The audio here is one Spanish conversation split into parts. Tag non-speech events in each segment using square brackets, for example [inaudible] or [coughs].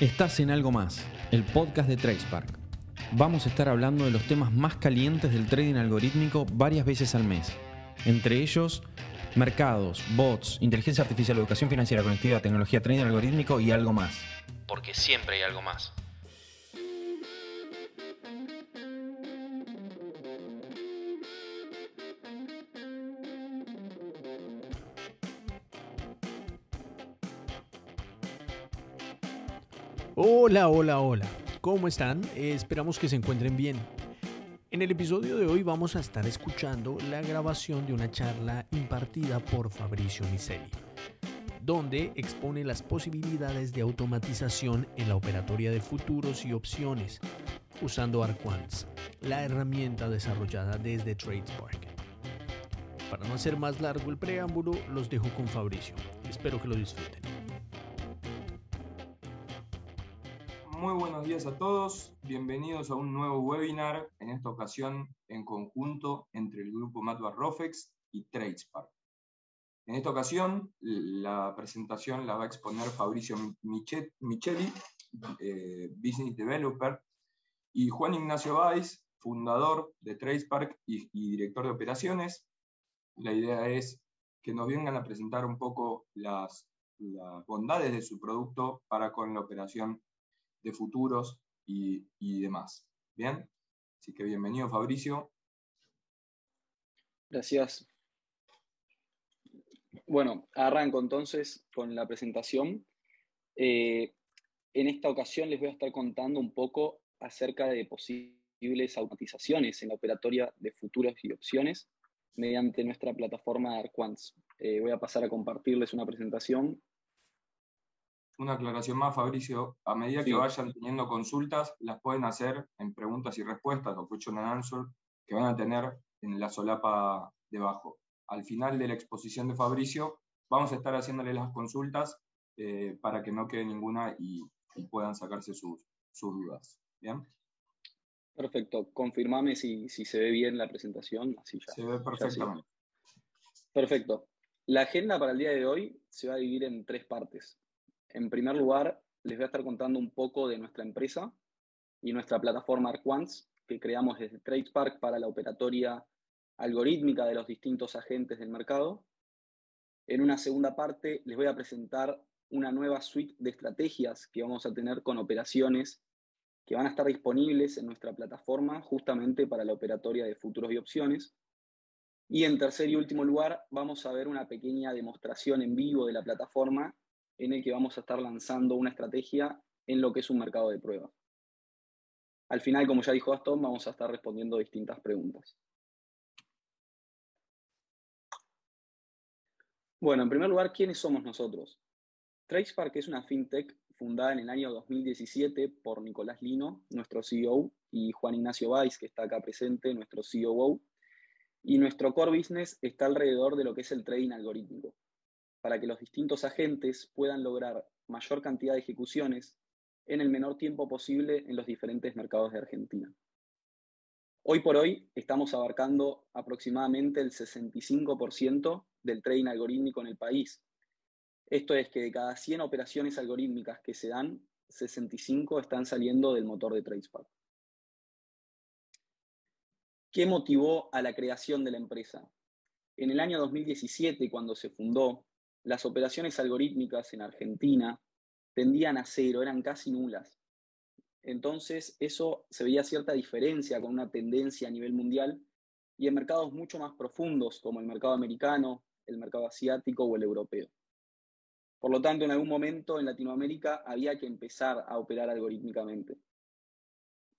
Estás en Algo Más, el podcast de TradeSpark. Vamos a estar hablando de los temas más calientes del trading algorítmico varias veces al mes. Entre ellos, mercados, bots, inteligencia artificial, educación financiera, conectividad, tecnología, trading algorítmico y algo más. Porque siempre hay algo más. Hola, hola, hola. ¿Cómo están? esperamos que se encuentren bien. En el episodio de hoy vamos a estar escuchando la grabación de una charla impartida por Fabricio Miseli, donde expone las posibilidades de automatización en la operatoria de futuros y opciones usando Arquants, la herramienta desarrollada desde TradeSpark. Para no hacer más largo el preámbulo, los dejo con Fabricio. Espero que lo disfruten. Muy buenos días a todos, bienvenidos a un nuevo webinar, en esta ocasión en conjunto entre el grupo Matbar Rofex y TradeSpark. En esta ocasión la presentación la va a exponer Fabricio Micheli, eh, Business Developer, y Juan Ignacio Valls, fundador de TradeSpark y, director de operaciones. La idea es que nos vengan a presentar un poco las bondades de su producto para con la operación de futuros y, demás. Bien, así que bienvenido Fabricio. Gracias. Bueno, arranco entonces con la presentación. Eh, en esta ocasión les voy a estar contando un poco acerca de posibles automatizaciones en la operatoria de futuros y opciones mediante nuestra plataforma Arquants. Eh, voy a pasar a compartirles una presentación una aclaración más, Fabricio. A medida que vayan teniendo consultas, las pueden hacer en preguntas y respuestas o question and answer que van a tener en la solapa debajo. Al final de la exposición de Fabricio, vamos a estar haciéndole las consultas eh, para que no quede ninguna y, puedan sacarse sus, dudas. ¿Bien? Perfecto. Confirmame si, se ve bien la presentación. Así ya, se ve perfectamente. Perfecto. La agenda para el día de hoy se va a dividir en tres partes. En primer lugar, les voy a estar contando un poco de nuestra empresa y nuestra plataforma Arquants, que creamos desde TradeSpark para la operatoria algorítmica de los distintos agentes del mercado. En una segunda parte, les voy a presentar una nueva suite de estrategias que vamos a tener con operaciones que van a estar disponibles en nuestra plataforma justamente para la operatoria de futuros y opciones. Y en tercer y último lugar, vamos a ver una pequeña demostración en vivo de la plataforma en el que vamos a estar lanzando una estrategia en lo que es un mercado de prueba. Al final, como ya dijo Aston, vamos a estar respondiendo distintas preguntas. Bueno, en primer lugar, ¿quiénes somos nosotros? TracePark es una fintech fundada en el año 2017 por Nicolás Lino, nuestro CEO, y Juan Ignacio Valls, que está acá presente, nuestro COO. Y nuestro core business está alrededor de lo que es el trading algorítmico para que los distintos agentes puedan lograr mayor cantidad de ejecuciones en el menor tiempo posible en los diferentes mercados de Argentina. Hoy por hoy estamos abarcando aproximadamente el 65% del trading algorítmico en el país. Esto es que de cada 100 operaciones algorítmicas que se dan, 65 están saliendo del motor de TradeSpark. ¿Qué motivó a la creación de la empresa? En el año 2017, cuando se fundó, las operaciones algorítmicas en Argentina tendían a cero, eran casi nulas. Entonces, eso se veía cierta diferencia con una tendencia a nivel mundial y en mercados mucho más profundos como el mercado americano, el mercado asiático o el europeo. Por lo tanto, en algún momento en Latinoamérica había que empezar a operar algorítmicamente.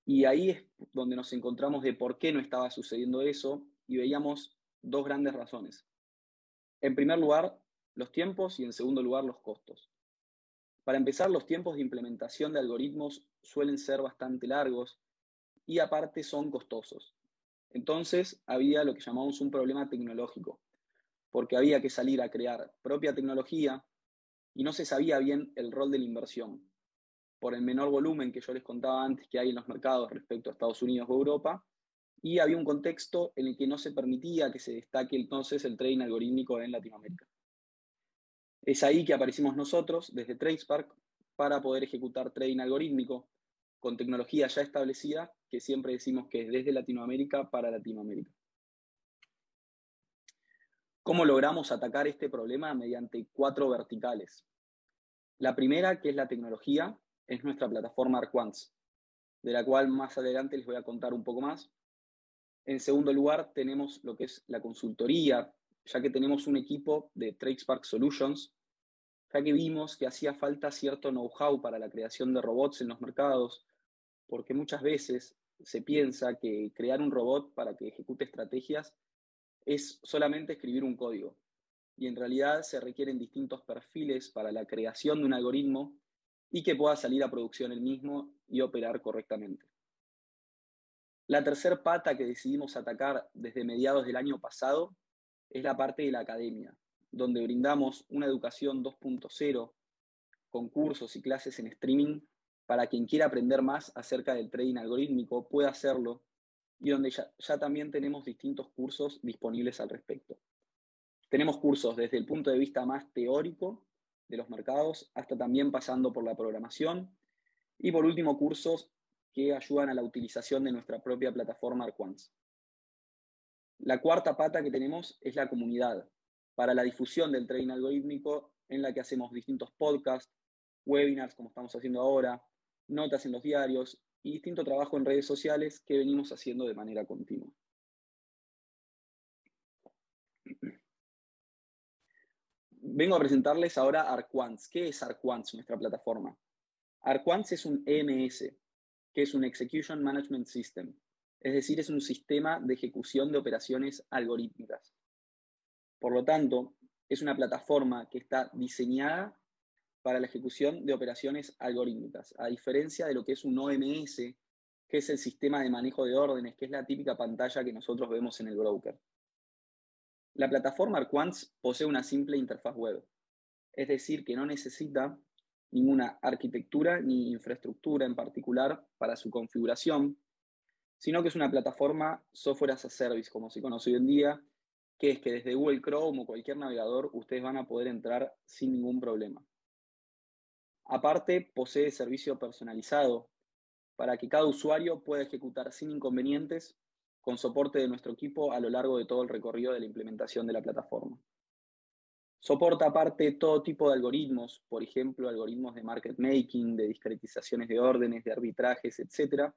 Y ahí es donde nos encontramos de por qué no estaba sucediendo eso y veíamos dos grandes razones. En primer lugar, los tiempos y en segundo lugar los costos. Para empezar, los tiempos de implementación de algoritmos suelen ser bastante largos y aparte son costosos. Entonces había lo que llamamos un problema tecnológico, porque había que salir a crear propia tecnología y no se sabía bien el rol de la inversión. Por el menor volumen que yo les contaba antes que hay en los mercados respecto a Estados Unidos o Europa, y había un contexto en el que no se permitía que se destaque entonces el trading algorítmico en Latinoamérica. Es ahí que aparecimos nosotros, desde TradeSpark, para poder ejecutar trading algorítmico con tecnología ya establecida, que siempre decimos que es desde Latinoamérica para Latinoamérica. ¿Cómo logramos atacar este problema? Mediante cuatro verticales. La primera, que es la tecnología, es nuestra plataforma ArcQuants, de la cual más adelante les voy a contar un poco más. En segundo lugar, tenemos lo que es la consultoría, ya que tenemos un equipo de TradeSpark Solutions, ya que vimos que hacía falta cierto know-how para la creación de robots en los mercados, porque muchas veces se piensa que crear un robot para que ejecute estrategias es solamente escribir un código. Y en realidad se requieren distintos perfiles para la creación de un algoritmo y que pueda salir a producción el mismo y operar correctamente. La tercer pata que decidimos atacar desde mediados del año pasado es la parte de la academia, donde brindamos una educación 2.0 con cursos y clases en streaming para quien quiera aprender más acerca del trading algorítmico pueda hacerlo y donde ya, también tenemos distintos cursos disponibles al respecto. Tenemos cursos desde el punto de vista más teórico de los mercados hasta también pasando por la programación y por último cursos que ayudan a la utilización de nuestra propia plataforma Arquants. La cuarta pata que tenemos es la comunidad para la difusión del trading algorítmico en la que hacemos distintos podcasts, webinars como estamos haciendo ahora, notas en los diarios y distinto trabajo en redes sociales que venimos haciendo de manera continua. Vengo a presentarles ahora Arquants. ¿Qué es Arquants, nuestra plataforma? Arquants es un EMS, que es un Execution Management System, es decir, es un sistema de ejecución de operaciones algorítmicas. Por lo tanto, es una plataforma que está diseñada para la ejecución de operaciones algorítmicas, a diferencia de lo que es un OMS, que es el sistema de manejo de órdenes, que es la típica pantalla que nosotros vemos en el broker. La plataforma Arquants posee una simple interfaz web, es decir, que no necesita ninguna arquitectura ni infraestructura en particular para su configuración, sino que es una plataforma software as a service, como se conoce hoy en día, que es que desde Google Chrome o cualquier navegador ustedes van a poder entrar sin ningún problema. Aparte, posee servicio personalizado para que cada usuario pueda ejecutar sin inconvenientes con soporte de nuestro equipo a lo largo de todo el recorrido de la implementación de la plataforma. Soporta aparte todo tipo de algoritmos, por ejemplo, algoritmos de market making, de discretizaciones de órdenes, de arbitrajes, etc.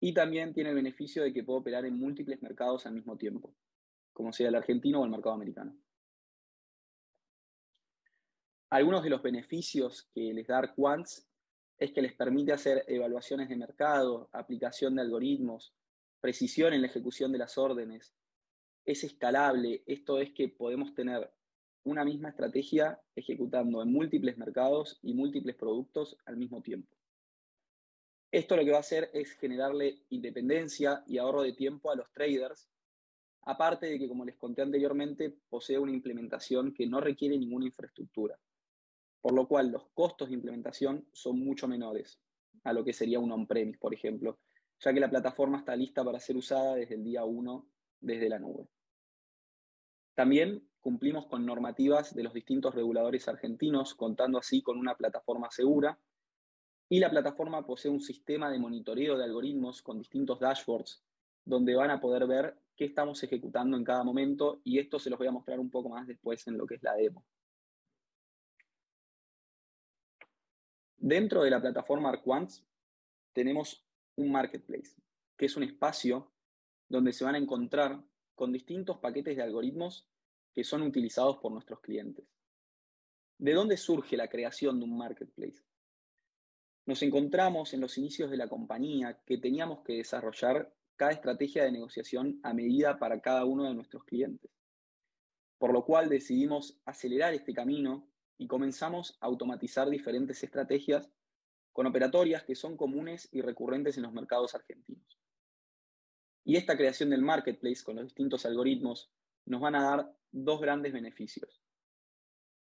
Y también tiene el beneficio de que puede operar en múltiples mercados al mismo tiempo, como sea el argentino o el mercado americano. Algunos de los beneficios que les da Quants es que les permite hacer evaluaciones de mercado, aplicación de algoritmos, precisión en la ejecución de las órdenes. Es escalable, esto es que podemos tener una misma estrategia ejecutando en múltiples mercados y múltiples productos al mismo tiempo. Esto lo que va a hacer es generarle independencia y ahorro de tiempo a los traders, aparte de que, como les conté anteriormente, posee una implementación que no requiere ninguna infraestructura por lo cual los costos de implementación son mucho menores a lo que sería un on-premise, por ejemplo, ya que la plataforma está lista para ser usada desde el día 1 desde la nube. También cumplimos con normativas de los distintos reguladores argentinos, contando así con una plataforma segura, y la plataforma posee un sistema de monitoreo de algoritmos con distintos dashboards, donde van a poder ver qué estamos ejecutando en cada momento, y esto se los voy a mostrar un poco más después en lo que es la demo. Dentro de la plataforma Arquants tenemos un marketplace, que es un espacio donde se van a encontrar con distintos paquetes de algoritmos que son utilizados por nuestros clientes. ¿De dónde surge la creación de un marketplace? Nos encontramos en los inicios de la compañía que teníamos que desarrollar cada estrategia de negociación a medida para cada uno de nuestros clientes. Por lo cual decidimos acelerar este camino y comenzamos a automatizar diferentes estrategias con operatorias que son comunes y recurrentes en los mercados argentinos. Y esta creación del marketplace con los distintos algoritmos nos van a dar dos grandes beneficios.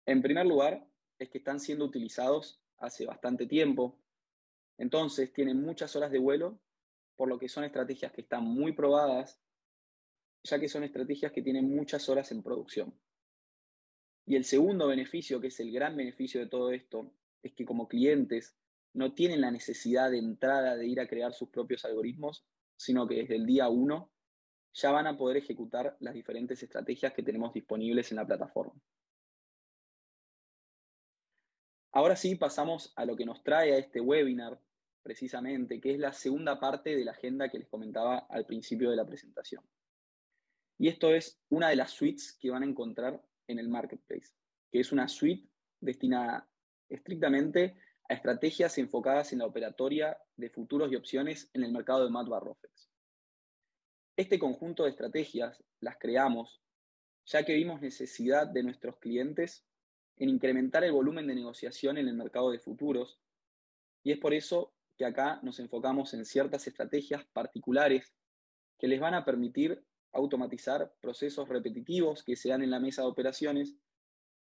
En primer lugar, es que están siendo utilizados hace bastante tiempo, entonces tienen muchas horas de vuelo, por lo que son estrategias que están muy probadas, ya que son estrategias que tienen muchas horas en producción. Y el segundo beneficio, que es el gran beneficio de todo esto, es que como clientes no tienen la necesidad de entrada de ir a crear sus propios algoritmos, sino que desde el día uno ya van a poder ejecutar las diferentes estrategias que tenemos disponibles en la plataforma. Ahora sí pasamos a lo que nos trae a este webinar, precisamente, que es la segunda parte de la agenda que les comentaba al principio de la presentación. Y esto es una de las suites que van a encontrar en el marketplace, que es una suite destinada estrictamente a estrategias enfocadas en la operatoria de futuros y opciones en el mercado de Mat Rofex. Este conjunto de estrategias las creamos ya que vimos necesidad de nuestros clientes en incrementar el volumen de negociación en el mercado de futuros y es por eso que acá nos enfocamos en ciertas estrategias particulares que les van a permitir automatizar procesos repetitivos que se dan en la mesa de operaciones,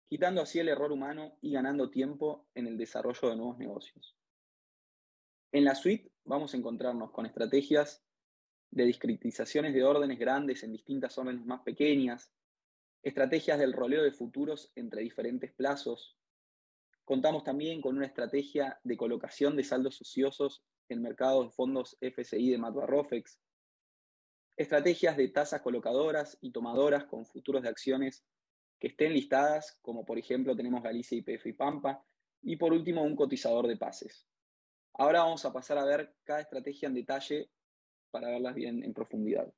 quitando así el error humano y ganando tiempo en el desarrollo de nuevos negocios. En la suite vamos a encontrarnos con estrategias de discretizaciones de órdenes grandes en distintas órdenes más pequeñas, estrategias del roleo de futuros entre diferentes plazos. Contamos también con una estrategia de colocación de saldos ociosos en mercados de fondos FSI de Rofex, estrategias de tasas colocadoras y tomadoras con futuros de acciones que estén listadas, como por ejemplo tenemos Galicia, IPF y Pampa, y por último un cotizador de pases. Ahora vamos a pasar a ver cada estrategia en detalle para verlas bien en profundidad.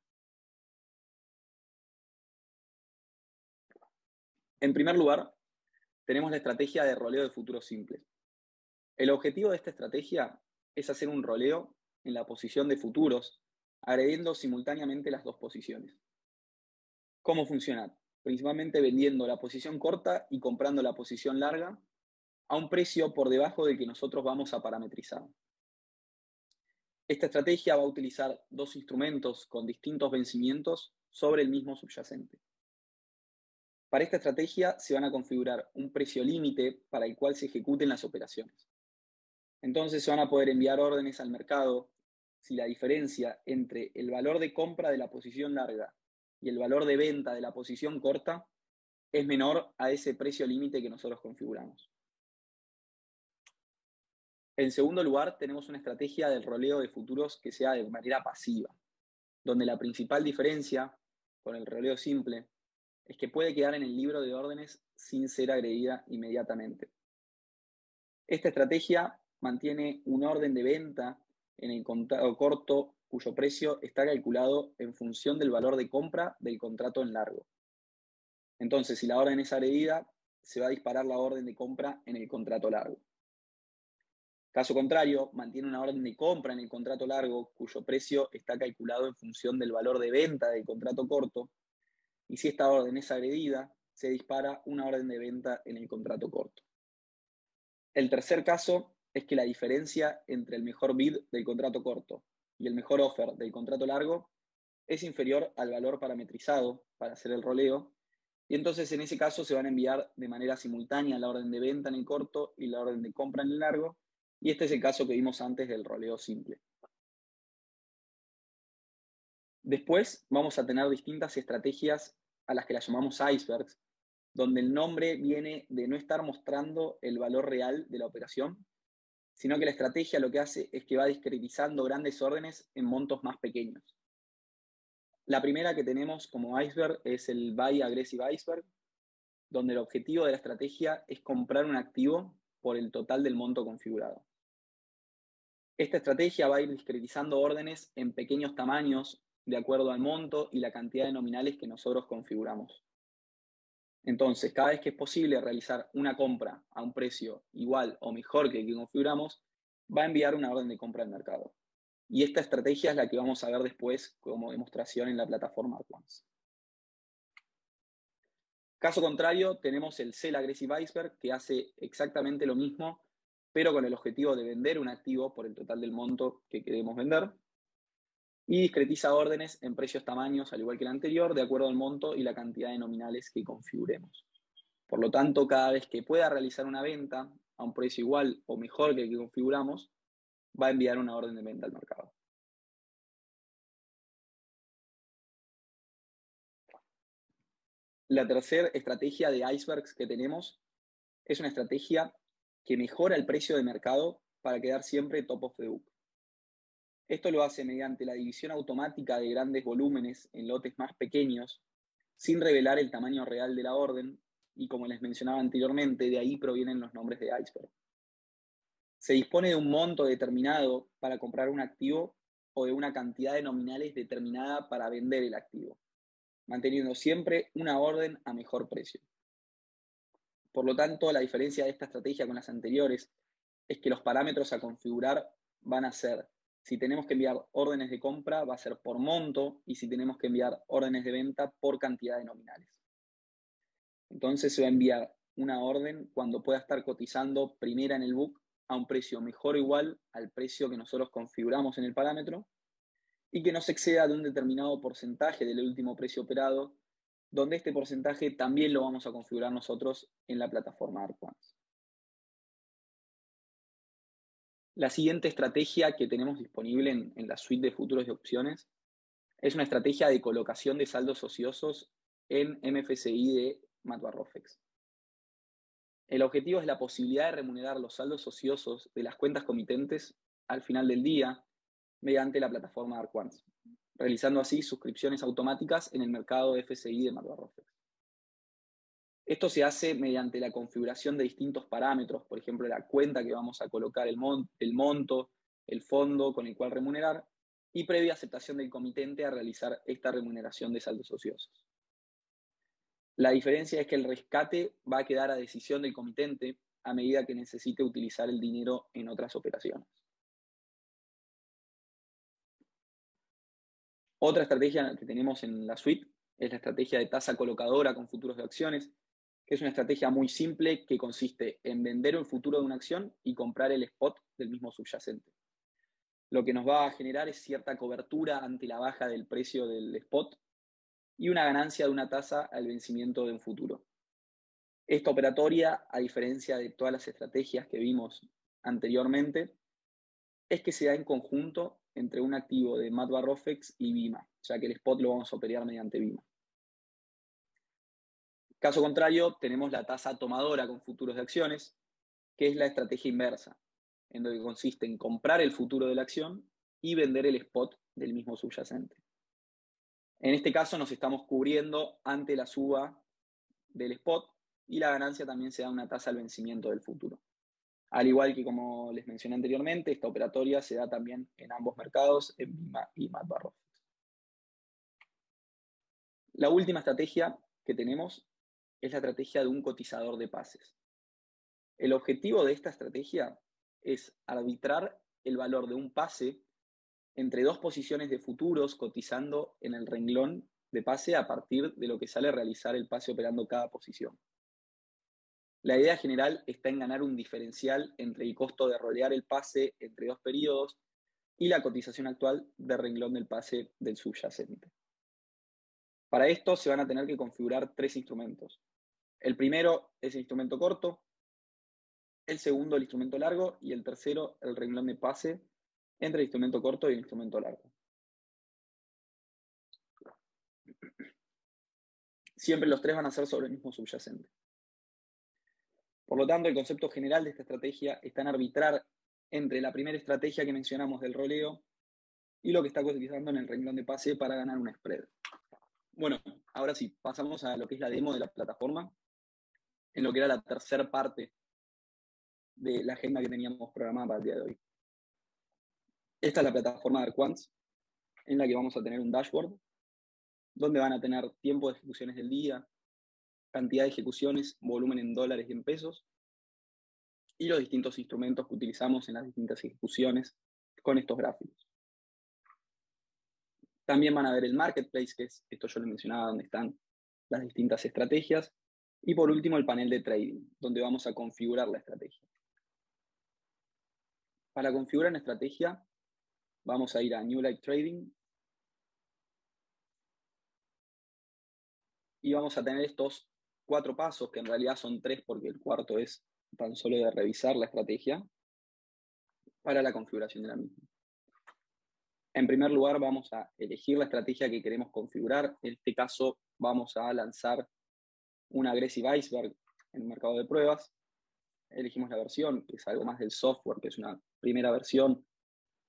En primer lugar, tenemos la estrategia de roleo de futuros simples. El objetivo de esta estrategia es hacer un roleo en la posición de futuros, agrediendo simultáneamente las dos posiciones. ¿Cómo funciona? Principalmente vendiendo la posición corta y comprando la posición larga a un precio por debajo del que nosotros vamos a parametrizar. Esta estrategia va a utilizar dos instrumentos con distintos vencimientos sobre el mismo subyacente. Para esta estrategia se van a configurar un precio límite para el cual se ejecuten las operaciones. Entonces se van a poder enviar órdenes al mercado si la diferencia entre el valor de compra de la posición larga y el valor de venta de la posición corta es menor a ese precio límite que nosotros configuramos. En segundo lugar, tenemos una estrategia del roleo de futuros que sea de manera pasiva, donde la principal diferencia con el roleo simple es que puede quedar en el libro de órdenes sin ser agredida inmediatamente. Esta estrategia mantiene un orden de venta en el contrato corto cuyo precio está calculado en función del valor de compra del contrato en largo. Entonces, si la orden es agredida, se va a disparar la orden de compra en el contrato largo. Caso contrario, mantiene una orden de compra en el contrato largo cuyo precio está calculado en función del valor de venta del contrato corto, y si esta orden es agredida, se dispara una orden de venta en el contrato corto. El tercer caso es que la diferencia entre el mejor bid del contrato corto y el mejor offer del contrato largo es inferior al valor parametrizado para hacer el roleo, y entonces en ese caso se van a enviar de manera simultánea la orden de venta en el corto y la orden de compra en el largo, y este es el caso que vimos antes del roleo simple. Después vamos a tener distintas estrategias a las que las llamamos icebergs, donde el nombre viene de no estar mostrando el valor real de la operación, sino que la estrategia lo que hace es que va discretizando grandes órdenes en montos más pequeños. La primera que tenemos como iceberg es el Buy Aggressive Iceberg, donde el objetivo de la estrategia es comprar un activo por el total del monto configurado. Esta estrategia va a ir discretizando órdenes en pequeños tamaños de acuerdo al monto y la cantidad de nominales que nosotros configuramos. Entonces, cada vez que es posible realizar una compra a un precio igual o mejor que el que configuramos, va a enviar una orden de compra al mercado. Y esta estrategia es la que vamos a ver después como demostración en la plataforma Advance. Caso contrario, tenemos el Sell Aggressive Iceberg, que hace exactamente lo mismo, pero con el objetivo de vender un activo por el total del monto que queremos vender. Y discretiza órdenes en precios tamaños, al igual que el anterior, de acuerdo al monto y la cantidad de nominales que configuremos. Por lo tanto, cada vez que pueda realizar una venta a un precio igual o mejor que el que configuramos, va a enviar una orden de venta al mercado. La tercera estrategia de icebergs que tenemos es una estrategia que mejora el precio de mercado para quedar siempre top of the book. Esto lo hace mediante la división automática de grandes volúmenes en lotes más pequeños, sin revelar el tamaño real de la orden, y como les mencionaba anteriormente, de ahí provienen los nombres de iceberg. Se dispone de un monto determinado para comprar un activo o de una cantidad de nominales determinada para vender el activo, manteniendo siempre una orden a mejor precio. Por lo tanto, la diferencia de esta estrategia con las anteriores es que los parámetros a configurar van a ser, si tenemos que enviar órdenes de compra, va a ser por monto y si tenemos que enviar órdenes de venta, por cantidad de nominales. Entonces se va a enviar una orden cuando pueda estar cotizando primera en el book a un precio mejor o igual al precio que nosotros configuramos en el parámetro y que no se exceda de un determinado porcentaje del último precio operado, donde este porcentaje también lo vamos a configurar nosotros en la plataforma ARQUANS. La siguiente estrategia que tenemos disponible en, la suite de futuros de opciones es una estrategia de colocación de saldos ociosos en MFCI de Matbarrofex. El objetivo es la posibilidad de remunerar los saldos ociosos de las cuentas comitentes al final del día mediante la plataforma Arquants, realizando así suscripciones automáticas en el mercado FSI de Matbarrofex. Esto se hace mediante la configuración de distintos parámetros, por ejemplo, la cuenta que vamos a colocar, el, monto, el fondo con el cual remunerar, y previa aceptación del comitente a realizar esta remuneración de saldos ociosos. La diferencia es que el rescate va a quedar a decisión del comitente a medida que necesite utilizar el dinero en otras operaciones. Otra estrategia que tenemos en la suite es la estrategia de tasa colocadora con futuros de acciones, que es una estrategia muy simple que consiste en vender el futuro de una acción y comprar el spot del mismo subyacente. Lo que nos va a generar es cierta cobertura ante la baja del precio del spot y una ganancia de una tasa al vencimiento de un futuro. Esta operatoria, a diferencia de todas las estrategias que vimos anteriormente, es que se da en conjunto entre un activo de Rofex y Bima, ya que el spot lo vamos a operar mediante Bima. Caso contrario, tenemos la tasa tomadora con futuros de acciones, que es la estrategia inversa, en donde consiste en comprar el futuro de la acción y vender el spot del mismo subyacente. En este caso nos estamos cubriendo ante la suba del spot y la ganancia también se da una tasa al vencimiento del futuro. Al igual que como les mencioné anteriormente, esta operatoria se da también en ambos mercados, en BIMA y MATBarrofex. La última estrategia que tenemos es la estrategia de un cotizador de pases. El objetivo de esta estrategia es arbitrar el valor de un pase entre dos posiciones de futuros cotizando en el renglón de pase a partir de lo que sale a realizar el pase operando cada posición. La idea general está en ganar un diferencial entre el costo de rolear el pase entre dos periodos y la cotización actual de renglón del pase del subyacente. Para esto se van a tener que configurar tres instrumentos. El primero es el instrumento corto, el segundo el instrumento largo y el tercero el renglón de pase entre el instrumento corto y el instrumento largo. Siempre los tres van a ser sobre el mismo subyacente. Por lo tanto, el concepto general de esta estrategia está en arbitrar entre la primera estrategia que mencionamos del roleo y lo que está cotizando en el renglón de pase para ganar un spread. Bueno, ahora sí, pasamos a lo que es la demo de la plataforma, en lo que era la tercera parte de la agenda que teníamos programada para el día de hoy. Esta es la plataforma de Arquants, en la que vamos a tener un dashboard, donde van a tener tiempo de ejecuciones del día, cantidad de ejecuciones, volumen en dólares y en pesos, y los distintos instrumentos que utilizamos en las distintas ejecuciones con estos gráficos. También van a ver el marketplace, que es, esto yo les mencionaba, donde están las distintas estrategias. Y por último, el panel de trading, donde vamos a configurar la estrategia. Para configurar una estrategia, Vamos a ir a New Light Trading. Y vamos a tener estos cuatro pasos, que en realidad son tres porque el cuarto es tan solo de revisar la estrategia para la configuración de la misma. En primer lugar, vamos a elegir la estrategia que queremos configurar. En este caso, vamos a lanzar un Aggressive Iceberg en el mercado de pruebas. elegimos la versión, que es algo más del software, que es una primera versión,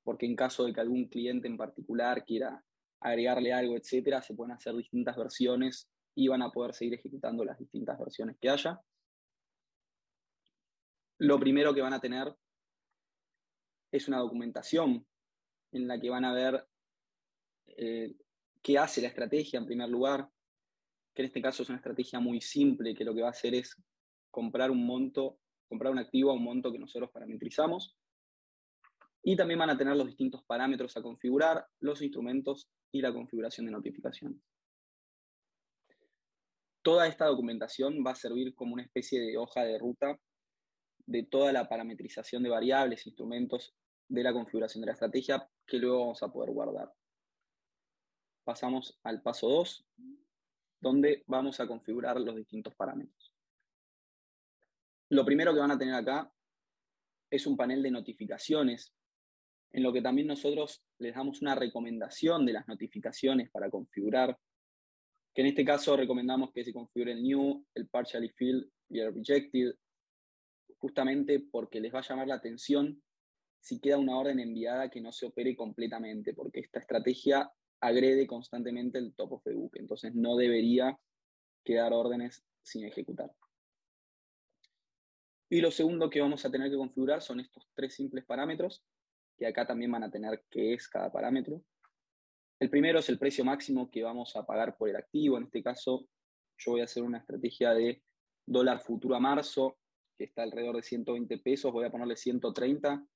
porque en caso de que algún cliente en particular quiera agregarle algo, etcétera, se pueden hacer distintas versiones y van a poder seguir ejecutando las distintas versiones que haya. Lo primero que van a tener es una documentación en la que van a ver eh, qué hace la estrategia en primer lugar, que en este caso es una estrategia muy simple, que lo que va a hacer es comprar un monto, comprar un activo a un monto que nosotros parametrizamos. Y también van a tener los distintos parámetros a configurar, los instrumentos y la configuración de notificaciones. Toda esta documentación va a servir como una especie de hoja de ruta de toda la parametrización de variables, instrumentos de la configuración de la estrategia que luego vamos a poder guardar. Pasamos al paso 2, donde vamos a configurar los distintos parámetros. Lo primero que van a tener acá es un panel de notificaciones, en lo que también nosotros les damos una recomendación de las notificaciones para configurar, que en este caso recomendamos que se configure el new, el partially filled y el rejected, justamente porque les va a llamar la atención si queda una orden enviada que no se opere completamente, porque esta estrategia agrede constantemente el top of the book, entonces no debería quedar órdenes sin ejecutar. Y lo segundo que vamos a tener que configurar son estos tres simples parámetros, que acá también van a tener qué es cada parámetro. El primero es el precio máximo que vamos a pagar por el activo. En este caso, yo voy a hacer una estrategia de dólar futuro a marzo, que está alrededor de 120 pesos, voy a ponerle 130,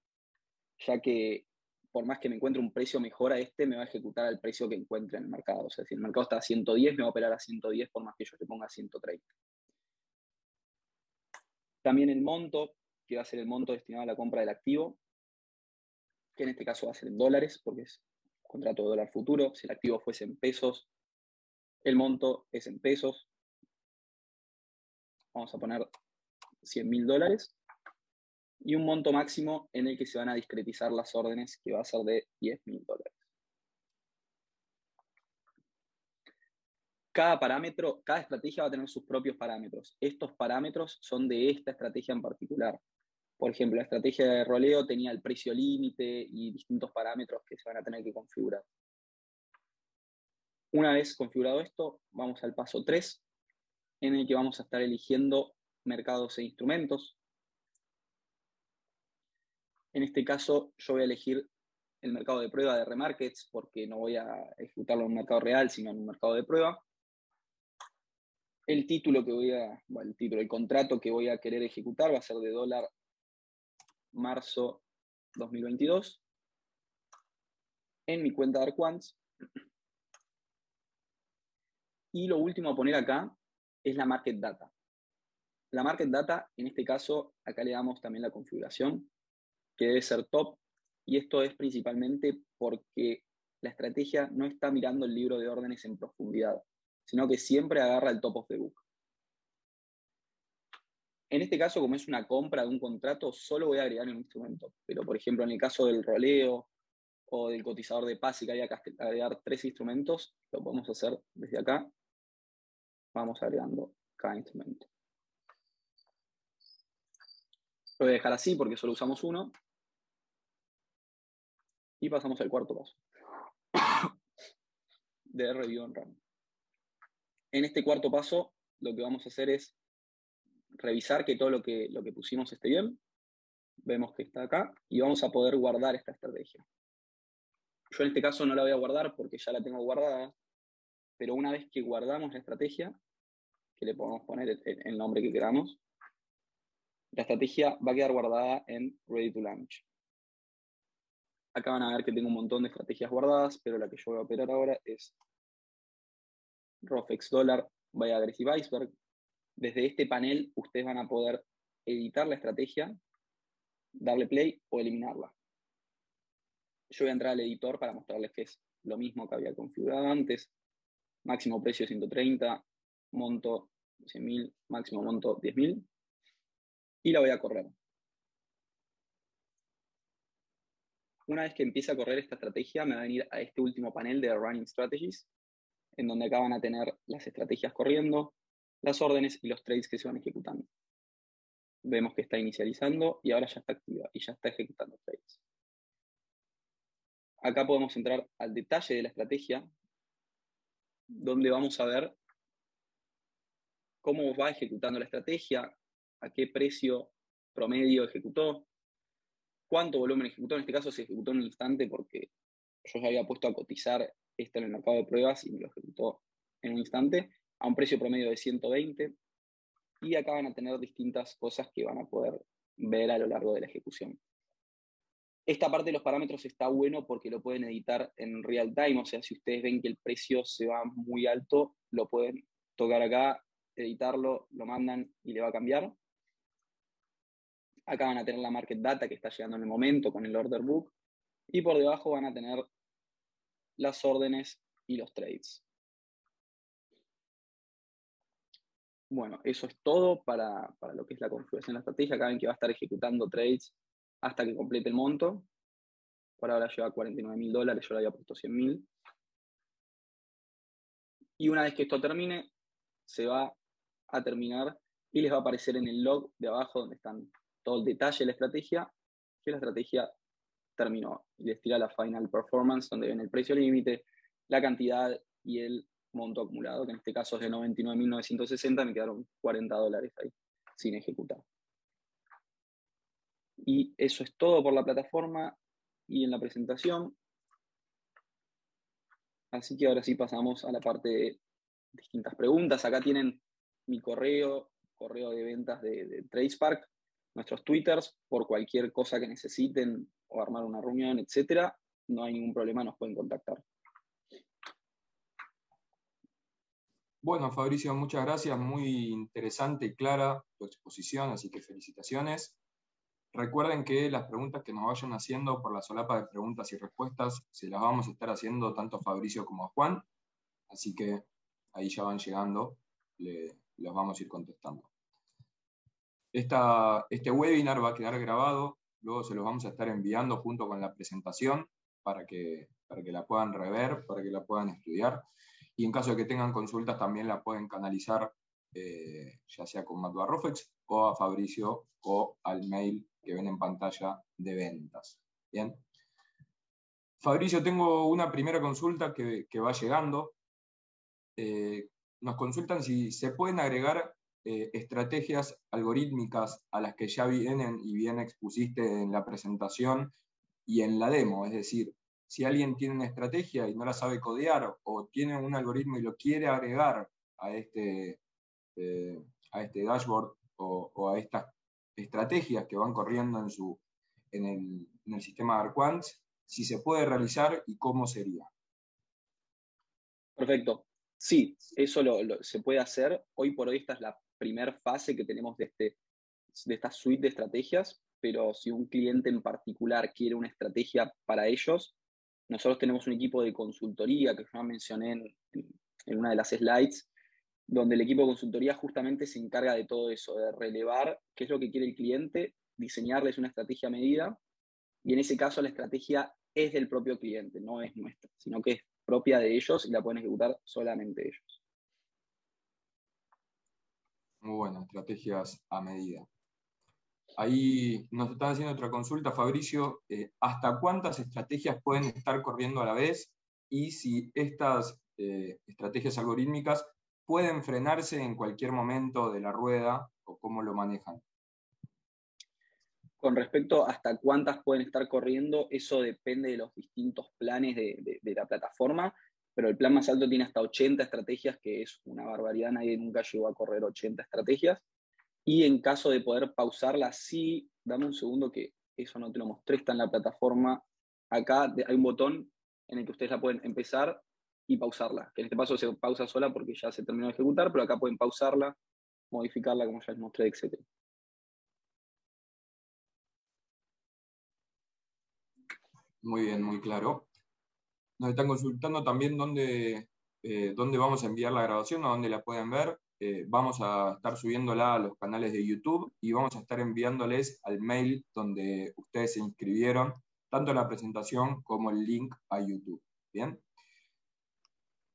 ya que por más que me encuentre un precio mejor a este, me va a ejecutar al precio que encuentre en el mercado. O sea, si el mercado está a 110, me va a operar a 110 por más que yo le ponga 130. También el monto, que va a ser el monto destinado a la compra del activo, que en este caso va a ser en dólares, porque es contrato de dólar futuro. Si el activo fuese en pesos, el monto es en pesos. Vamos a poner 100 mil dólares y un monto máximo en el que se van a discretizar las órdenes, que va a ser de 10 mil dólares. Cada parámetro, cada estrategia va a tener sus propios parámetros. Estos parámetros son de esta estrategia en particular. Por ejemplo, la estrategia de roleo tenía el precio límite y distintos parámetros que se van a tener que configurar. Una vez configurado esto, vamos al paso 3, en el que vamos a estar eligiendo mercados e instrumentos. En este caso, yo voy a elegir el mercado de prueba de remarkets porque no voy a ejecutarlo en un mercado real, sino en un mercado de prueba. El título que voy a, bueno, el título, el contrato que voy a querer ejecutar va a ser de dólar marzo 2022 en mi cuenta de Arquants. Y lo último a poner acá es la market data. La market data, en este caso, acá le damos también la configuración que debe ser top, y esto es principalmente porque la estrategia no está mirando el libro de órdenes en profundidad, sino que siempre agarra el top of the book. En este caso, como es una compra de un contrato, solo voy a agregar un instrumento, pero por ejemplo, en el caso del roleo o del cotizador de paz, y que haya que agregar tres instrumentos, lo podemos hacer desde acá. Vamos agregando cada instrumento. Lo voy a dejar así porque solo usamos uno. Y pasamos al cuarto paso. [coughs] de review en RAM. En este cuarto paso, lo que vamos a hacer es revisar que todo lo que, lo que pusimos esté bien. Vemos que está acá y vamos a poder guardar esta estrategia. Yo en este caso no la voy a guardar porque ya la tengo guardada, pero una vez que guardamos la estrategia, que le podemos poner el, el nombre que queramos, la estrategia va a quedar guardada en Ready to Launch. Acá van a ver que tengo un montón de estrategias guardadas, pero la que yo voy a operar ahora es Rofex Dollar by Aggressive Iceberg. Desde este panel ustedes van a poder editar la estrategia, darle play o eliminarla. Yo voy a entrar al editor para mostrarles que es lo mismo que había configurado antes. Máximo precio 130, monto 100.000, máximo monto 10.000. Y la voy a correr. Una vez que empiece a correr esta estrategia, me va a venir a este último panel de Running Strategies, en donde acá van a tener las estrategias corriendo, las órdenes y los trades que se van ejecutando. Vemos que está inicializando y ahora ya está activa y ya está ejecutando trades. Acá podemos entrar al detalle de la estrategia, donde vamos a ver cómo va ejecutando la estrategia, a qué precio promedio ejecutó, cuánto volumen ejecutó. En este caso se ejecutó en un instante porque yo ya había puesto a cotizar esto en el mercado de pruebas y me lo ejecutó en un instante a un precio promedio de 120. Y acá van a tener distintas cosas que van a poder ver a lo largo de la ejecución. Esta parte de los parámetros está bueno porque lo pueden editar en real time, o sea, si ustedes ven que el precio se va muy alto, lo pueden tocar acá, editarlo, lo mandan y le va a cambiar. Acá van a tener la market data que está llegando en el momento con el order book y por debajo van a tener las órdenes y los trades. Bueno, eso es todo para, para lo que es la configuración de la estrategia. Acá ven que va a estar ejecutando trades hasta que complete el monto. Por ahora lleva 49 mil dólares, yo le había puesto 100 mil. Y una vez que esto termine, se va a terminar y les va a aparecer en el log de abajo donde están todo el detalle de la estrategia, que la estrategia terminó. Y les tira la final performance, donde ven el precio límite, la cantidad y el monto acumulado, que en este caso es de 99.960, me quedaron 40 dólares ahí sin ejecutar. Y eso es todo por la plataforma y en la presentación. Así que ahora sí pasamos a la parte de distintas preguntas. Acá tienen mi correo, correo de ventas de, de TradeSpark, nuestros twitters, por cualquier cosa que necesiten o armar una reunión, etcétera. No hay ningún problema, nos pueden contactar. Bueno, Fabricio, muchas gracias. Muy interesante y clara tu exposición, así que felicitaciones. Recuerden que las preguntas que nos vayan haciendo por la solapa de preguntas y respuestas se las vamos a estar haciendo tanto a Fabricio como a Juan, así que ahí ya van llegando, le, los vamos a ir contestando. Este webinar va a quedar grabado, luego se los vamos a estar enviando junto con la presentación para que, para que la puedan rever, para que la puedan estudiar. Y en caso de que tengan consultas, también la pueden canalizar eh, ya sea con Matua Rofex o a Fabricio o al mail que ven en pantalla de ventas. Bien. Fabricio, tengo una primera consulta que, va llegando. Eh, nos consultan si se pueden agregar eh, estrategias algorítmicas a las que ya vienen y bien expusiste en la presentación y en la demo. Es decir, si alguien tiene una estrategia y no la sabe codear o tiene un algoritmo y lo quiere agregar a este, eh, a este dashboard o, a estas estrategias que van corriendo en, su, en, el, en el sistema de Arquants, si se puede realizar y cómo sería. Perfecto. Sí, eso se puede hacer. Hoy por hoy esta es la primera fase que tenemos de, este, de esta suite de estrategias, pero si un cliente en particular quiere una estrategia para ellos, nosotros tenemos un equipo de consultoría que ya mencioné en, en una de las slides, donde el equipo de consultoría justamente se encarga de todo eso, de relevar qué es lo que quiere el cliente, diseñarles una estrategia medida, y en ese caso la estrategia es del propio cliente, no es nuestra, sino que es propia de ellos y la pueden ejecutar solamente ellos. Muy bueno, estrategias a medida. Ahí nos están haciendo otra consulta, Fabricio. Eh, ¿Hasta cuántas estrategias pueden estar corriendo a la vez? Y si estas eh, estrategias algorítmicas pueden frenarse en cualquier momento de la rueda o cómo lo manejan? Con respecto a hasta cuántas pueden estar corriendo, eso depende de los distintos planes de, la plataforma, pero el plan más alto tiene hasta 80 estrategias, que es una barbaridad, nadie nunca llegó a correr 80 estrategias. Y en caso de poder pausarla, sí, dame un segundo que eso no te lo mostré, está en la plataforma. Acá hay un botón en el que ustedes la pueden empezar y pausarla. Que en este paso se pausa sola porque ya se terminó de ejecutar, pero acá pueden pausarla, modificarla como ya les mostré, etc. Muy bien, muy claro. Nos están consultando también dónde, eh, dónde vamos a enviar la grabación, a dónde la pueden ver. Eh, vamos a estar subiéndola a los canales de YouTube y vamos a estar enviándoles al mail donde ustedes se inscribieron, tanto la presentación como el link a YouTube. Bien.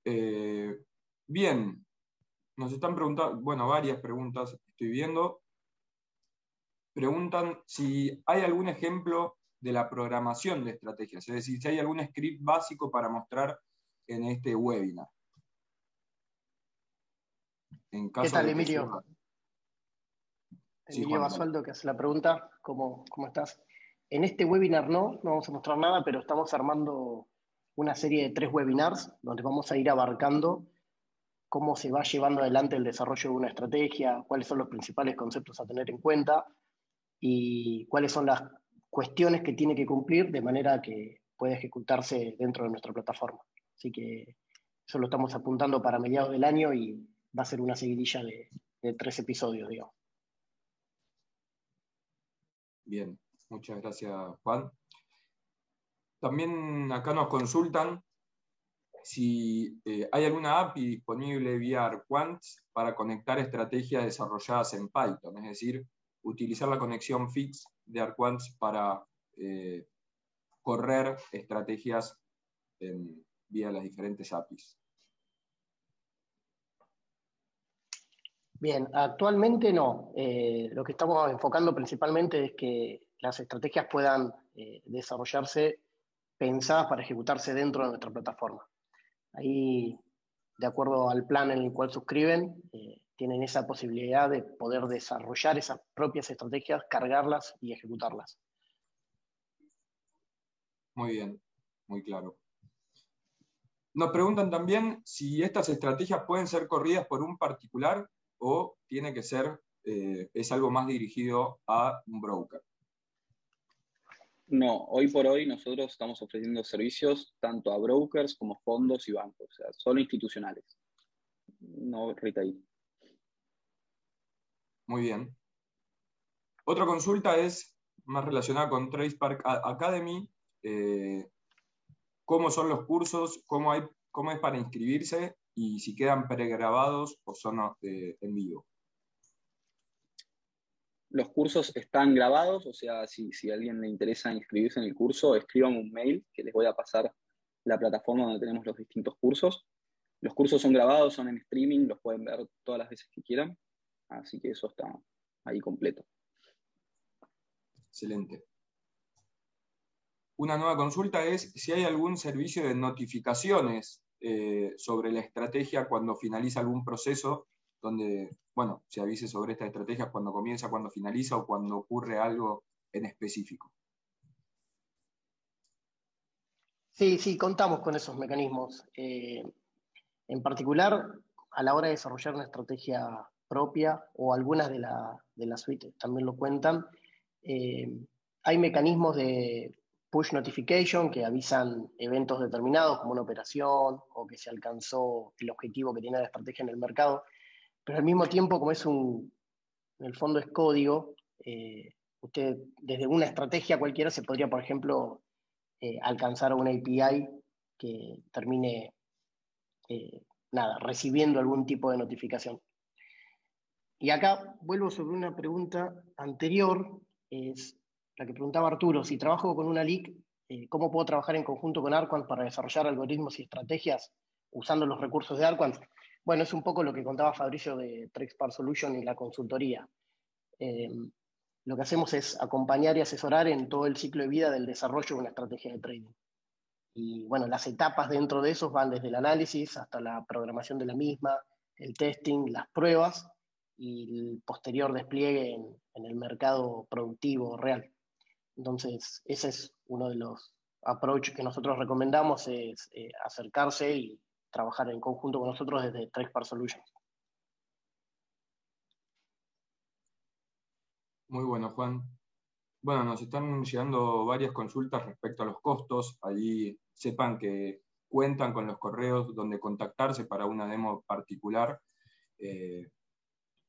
Eh, bien, nos están preguntando, bueno, varias preguntas estoy viendo. preguntan si hay algún ejemplo de la programación de estrategias, es decir, si hay algún script básico para mostrar en este webinar. ¿Qué tal, Emilio? Emilio Basualdo, que hace la pregunta. ¿Cómo, ¿Cómo estás? En este webinar no, no vamos a mostrar nada, pero estamos armando una serie de tres webinars donde vamos a ir abarcando cómo se va llevando adelante el desarrollo de una estrategia, cuáles son los principales conceptos a tener en cuenta y cuáles son las cuestiones que tiene que cumplir de manera que pueda ejecutarse dentro de nuestra plataforma. Así que eso lo estamos apuntando para mediados del año y va a ser una seguidilla de, tres episodios, digamos. Bien, muchas gracias, Juan. También acá nos consultan si eh, hay alguna API disponible vía ArcQuants para conectar estrategias desarrolladas en Python, es decir, utilizar la conexión fix de ArcQuants para eh, correr estrategias vía las diferentes APIs. Bien, actualmente no. Eh, lo que estamos enfocando principalmente es que las estrategias puedan eh, desarrollarse pensadas para ejecutarse dentro de nuestra plataforma. Ahí, de acuerdo al plan en el cual suscriben, tienen esa posibilidad de poder desarrollar esas propias estrategias, cargarlas y ejecutarlas. Muy bien, muy claro. Nos preguntan también si estas estrategias pueden ser corridas por un particular o tiene que ser, eh, es algo más dirigido a un broker? No, hoy por hoy nosotros estamos ofreciendo servicios tanto a brokers como fondos y bancos, o sea, solo institucionales, no retail. Muy bien. Otra consulta es más relacionada con Trace Park Academy. Eh, ¿Cómo son los cursos? ¿Cómo, hay, ¿Cómo es para inscribirse? y si quedan pregrabados o son eh, en vivo. Los cursos están grabados, o sea, si, a alguien le interesa inscribirse en el curso, escriban un mail que les voy a pasar la plataforma donde tenemos los distintos cursos. Los cursos son grabados, son en streaming, los pueden ver todas las veces que quieran, así que eso está ahí completo. Excelente. Una nueva consulta es si hay algún servicio de notificaciones eh, sobre la estrategia cuando finaliza algún proceso, donde, bueno, se avise sobre esta estrategia cuando comienza, cuando finaliza o cuando ocurre algo en específico. Sí, sí, contamos con esos mecanismos. Eh, en particular, a la hora de desarrollar una estrategia propia o algunas de la, de suite también lo cuentan, eh, hay mecanismos de push notification que avisan eventos determinados como una operación o que se alcanzó el objetivo que tiene la estrategia en el mercado, pero al mismo tiempo como es un, en el fondo es código, eh, usted desde una estrategia cualquiera se podría, por ejemplo, eh, alcanzar una API que termine, nada, recibiendo algún tipo de notificación. Y acá vuelvo sobre una pregunta anterior, es la que preguntaba Arturo, si trabajo con una LIC, eh, ¿cómo puedo trabajar en conjunto con Arquant para desarrollar algoritmos y estrategias usando los recursos de Arquant? Bueno, es un poco lo que contaba Fabricio de Trexpar Solution y la consultoría. Eh, lo que hacemos es acompañar y asesorar en todo el ciclo de vida del desarrollo de una estrategia de trading. Y bueno, las etapas dentro de esos van desde el análisis hasta la programación de la misma, el testing, las pruebas y el posterior despliegue en el mercado productivo real. Entonces, ese es uno de los approach que nosotros recomendamos, es eh, acercarse y trabajar en conjunto con nosotros desde Trexpar Solutions. Muy bueno, Juan. Bueno, nos están llegando varias consultas respecto a los costos. Allí sepan que cuentan con los correos donde contactarse para una demo particular. Eh,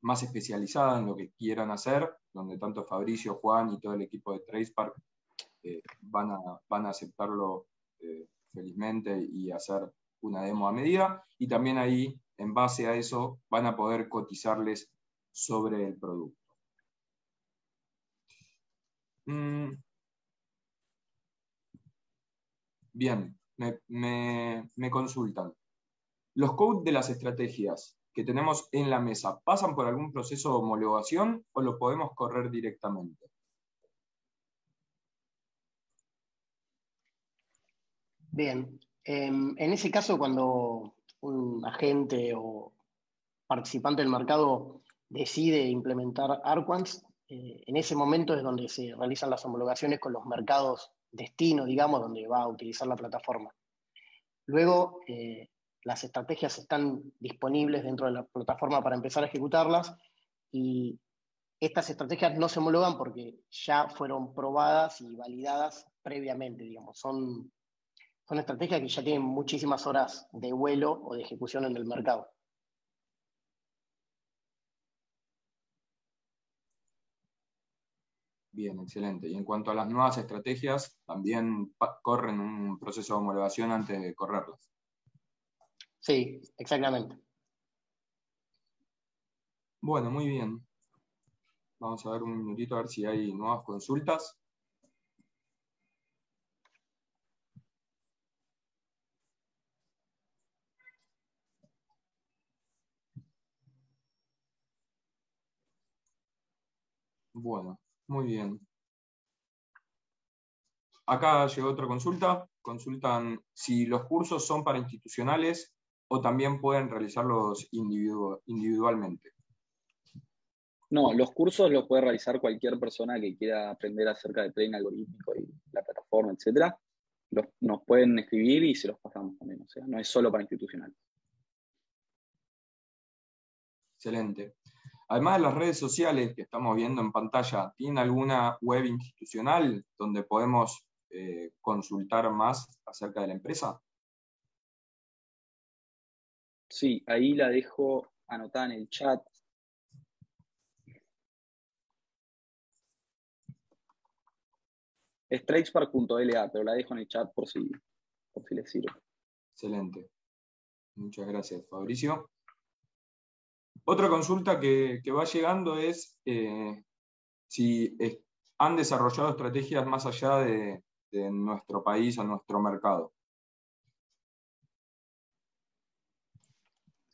más especializada en lo que quieran hacer, donde tanto Fabricio, Juan y todo el equipo de TracePark eh, van, a, van a aceptarlo eh, felizmente y hacer una demo a medida. Y también ahí, en base a eso, van a poder cotizarles sobre el producto. Mm. Bien, me, me consultan. Los codes de las estrategias que tenemos en la mesa, ¿pasan por algún proceso de homologación o lo podemos correr directamente? Bien, em, en ese caso cuando un agente o participante del mercado decide implementar Arquans, eh, en ese momento es donde se realizan las homologaciones con los mercados destino, digamos, donde va a utilizar la plataforma. Luego, eh, las estrategias están disponibles dentro de la plataforma para empezar a ejecutarlas y estas estrategias no se homologan porque ya fueron probadas y validadas previamente, digamos. Son, son estrategias que ya tienen muchísimas horas de vuelo o de ejecución en el mercado. Bien, excelente. Y en cuanto a las nuevas estrategias, también corren un proceso de homologación antes de correrlas. Sí, exactamente. Bueno, muy bien. Vamos a ver un minutito a ver si hay nuevas consultas. Bueno, muy bien. Acá llegó otra consulta. Consultan si los cursos son para institucionales o también pueden realizarlos individualmente. No, los cursos los puede realizar cualquier persona que quiera aprender acerca de trading algorítmico y la plataforma, etc. nos pueden escribir y se los pasamos también. O sea, no es solo para institucionales. Excelente. Además de las redes sociales que estamos viendo en pantalla, ¿tiene alguna web institucional donde podemos eh, consultar más acerca de la empresa? Sí, ahí la dejo anotada en el chat. Es tradespark.la, pero la dejo en el chat por si, por si les sirve. Excelente. Muchas gracias, Fabricio. Otra consulta que, va llegando es eh, si han desarrollado estrategias más allá de, nuestro país o nuestro mercado.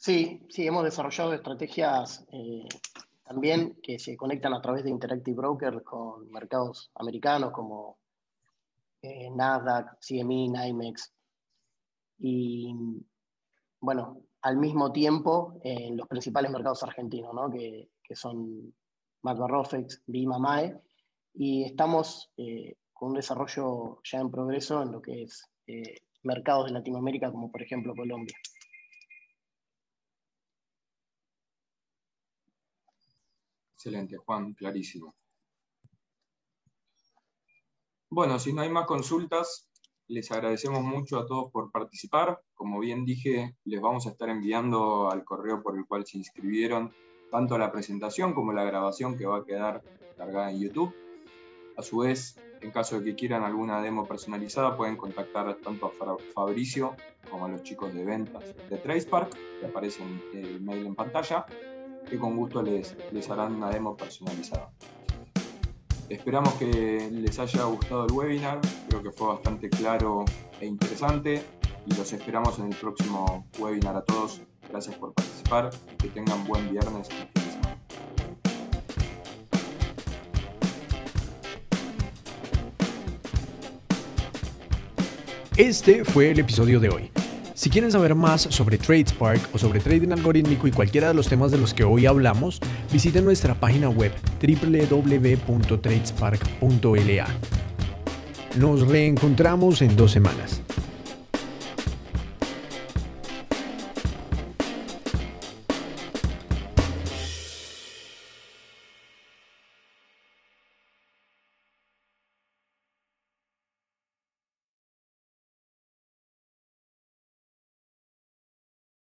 Sí, sí, hemos desarrollado estrategias eh, también que se conectan a través de Interactive Broker con mercados americanos como eh, Nasdaq, CME, NYMEX. Y bueno, al mismo tiempo en los principales mercados argentinos, ¿no? que, son Macrofex, Bima, MAE, y estamos eh, con un desarrollo ya en progreso en lo que es mercados de Latinoamérica, como por ejemplo Colombia. Excelente, Juan, clarísimo. Bueno, si no hay más consultas, les agradecemos mucho a todos por participar. Como bien dije, les vamos a estar enviando al correo por el cual se inscribieron tanto la presentación como la grabación que va a quedar cargada en YouTube. A su vez, en caso de que quieran alguna demo personalizada, pueden contactar tanto a Fabricio como a los chicos de ventas de Tracepark, que aparecen el mail en pantalla, que con gusto les, les harán una demo personalizada. Esperamos que les haya gustado el webinar, creo que fue bastante claro e interesante y los esperamos en el próximo webinar a todos. Gracias por participar, que tengan buen viernes Este fue el episodio de hoy. Si quieren saber más sobre TradeSpark o sobre trading algorítmico y cualquiera de los temas de los que hoy hablamos, visiten nuestra página web www.tradespark.la. Nos reencontramos en dos semanas.